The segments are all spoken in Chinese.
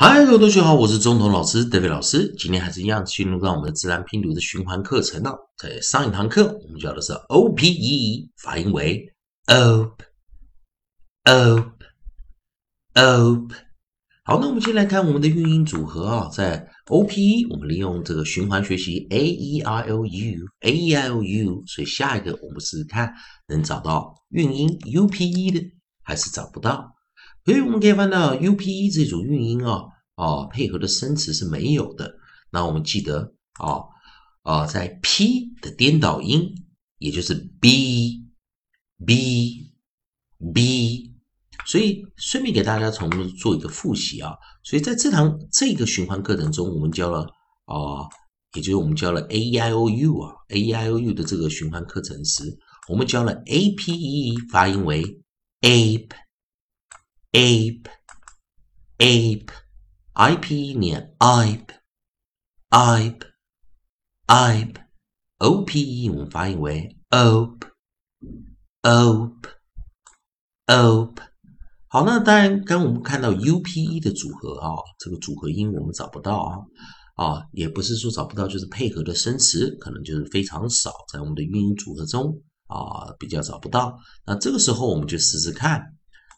嗨，各位同学好，我是中童老师 David 老师。今天还是一样进入到我们的自然拼读的循环课程了。在上一堂课，我们教的是 O P E，发音为 op，op，op。好，那我们先来看我们的韵音组合啊，在 O P E，我们利用这个循环学习 A E I O U，A E I O U，所以下一个我们试试看能找到韵音 U P E 的，还是找不到。所以我们可以看到 U P E 这组韵音啊，啊，配合的生词是没有的。那我们记得啊，啊，在 P 的颠倒音，也就是 B B B。所以顺便给大家从做一个复习啊。所以在这堂这个循环课程中，我们教了啊，也就是我们教了 A E I O U 啊，A E I O U 的这个循环课程时，我们教了 A P E 发音为 ape。Ape. Ape. I p 念 ipe ipe ipe o p e 我们发音为 OP，OPE，OPE 好，那当然，刚我们看到 u p e 的组合啊，这个组合音我们找不到啊啊，也不是说找不到，就是配合的生词可能就是非常少，在我们的韵音组合中啊比较找不到。那这个时候我们就试试看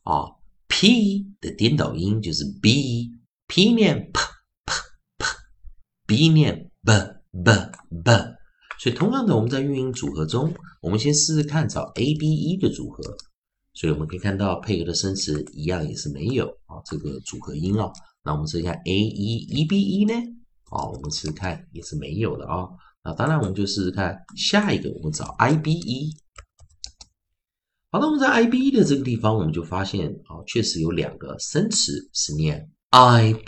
啊。P 的颠倒音就是 b，p 念 p p p，b 念 b b b，所以同样的，我们在韵音组合中，我们先试试看找 a b e 的组合，所以我们可以看到配合的生词一样也是没有啊这个组合音啊，那我们试一下 a e e b e 呢？啊，我们试试看也是没有的啊，那当然我们就试试看下一个，我们找 i b e。好，那我们在 I B E 的这个地方，我们就发现啊，确实有两个生词是念 ip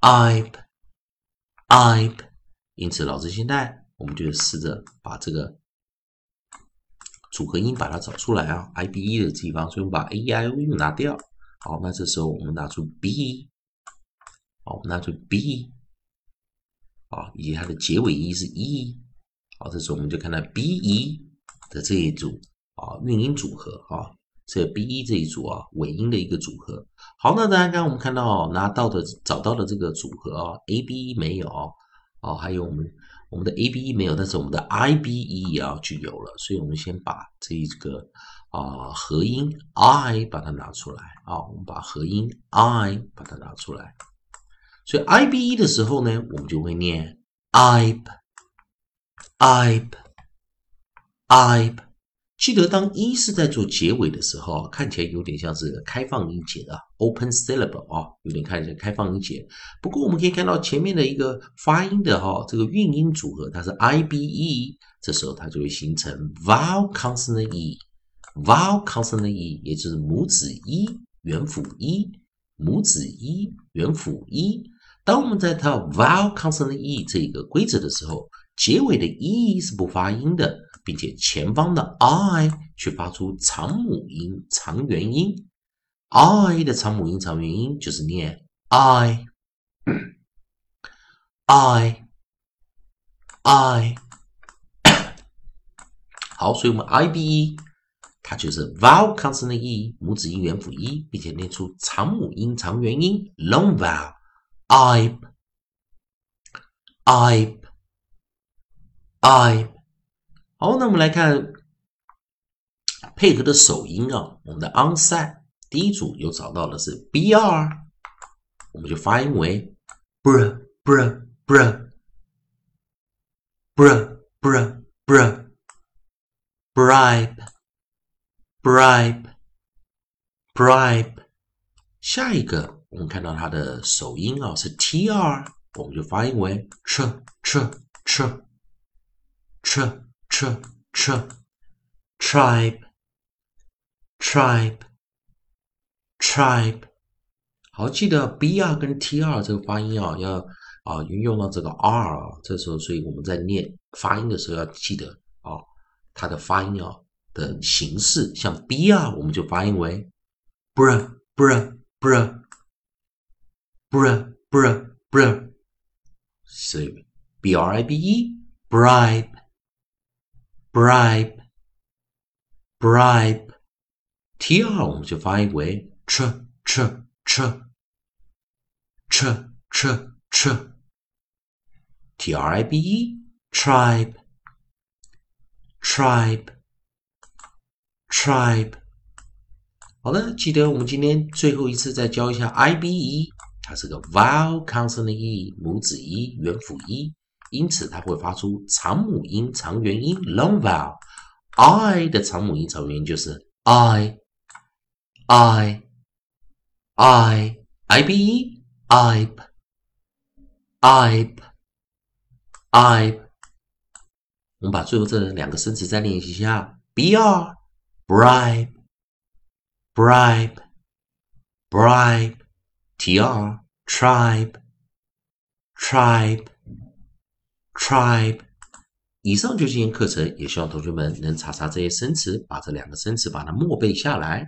ip ip。因此，老师现在我们就试着把这个组合音把它找出来啊，I B E 的地方，所以我们把 a i O U 拿掉。好，那这时候我们拿出 B，好，我们拿出 B，啊，以及它的结尾音是 E。好，这时候我们就看到 B E 的这一组。啊，韵音组合啊，这 B E 这一组啊，尾音的一个组合。好，那大家刚刚我们看到拿到的、找到的这个组合啊，A B E 没有哦，还有我们我们的 A B E 没有，但是我们的 I B E 也要具有了，所以我们先把这一个啊合音 I 把它拿出来啊，我们把合音 I 把它拿出来。所以 I B E 的时候呢，我们就会念 ipe，ipe，ipe。记得当一是在做结尾的时候，看起来有点像是开放音节的 open syllable 啊，有点看起来开放音节。不过我们可以看到前面的一个发音的哈，这个韵音组合它是 i b e，这时候它就会形成 vowel consonant e，vowel consonant e，也就是母子一元辅一，母子一元辅一。当我们在套 vowel consonant e 这个规则的时候，结尾的 e 是不发音的。并且前方的 i 却发出长母音、长元音。i 的长母音、长元音就是念 i i i。好，所以我们 i b e 它就是 vowel consonant e 母子音元辅一，并且念出长母音、长元音 long vowel i i i。好，那我们来看配合的首音啊，我们的 onside 第一组有找到的是 br，我们就发音为 br br br br br br bribe bribe bribe，下一个我们看到它的首音啊是 tr，我们就发音为 ch ch ch ch。Tr tr tribe tribe tribe，好，记得 b r 跟 t r 这个发音啊，要啊运用到这个 r 啊，这时候，所以我们在念发音的时候要记得啊，它的发音啊的形式，像 b r 我们就发音为 br br br br br br，所以 b r i b e bribe。Bribe bribe t r 我们就发音为 ch ch ch ch ch ch t r i b e tribe tribe tribe 好了，记得我们今天最后一次再教一下 i b e，它是个 vowel consonant e 母子 e 元辅 e，因此它会发出长母音长元音 long vowel。i 的长母音长元音就是 i i i i b e i b i b i 我们把最后这两个生词再练习一下：br bribe。bribe, bribe, tr, tribe, tribe, tribe。以上就是今天课程，也希望同学们能查查这些生词，把这两个生词把它默背下来。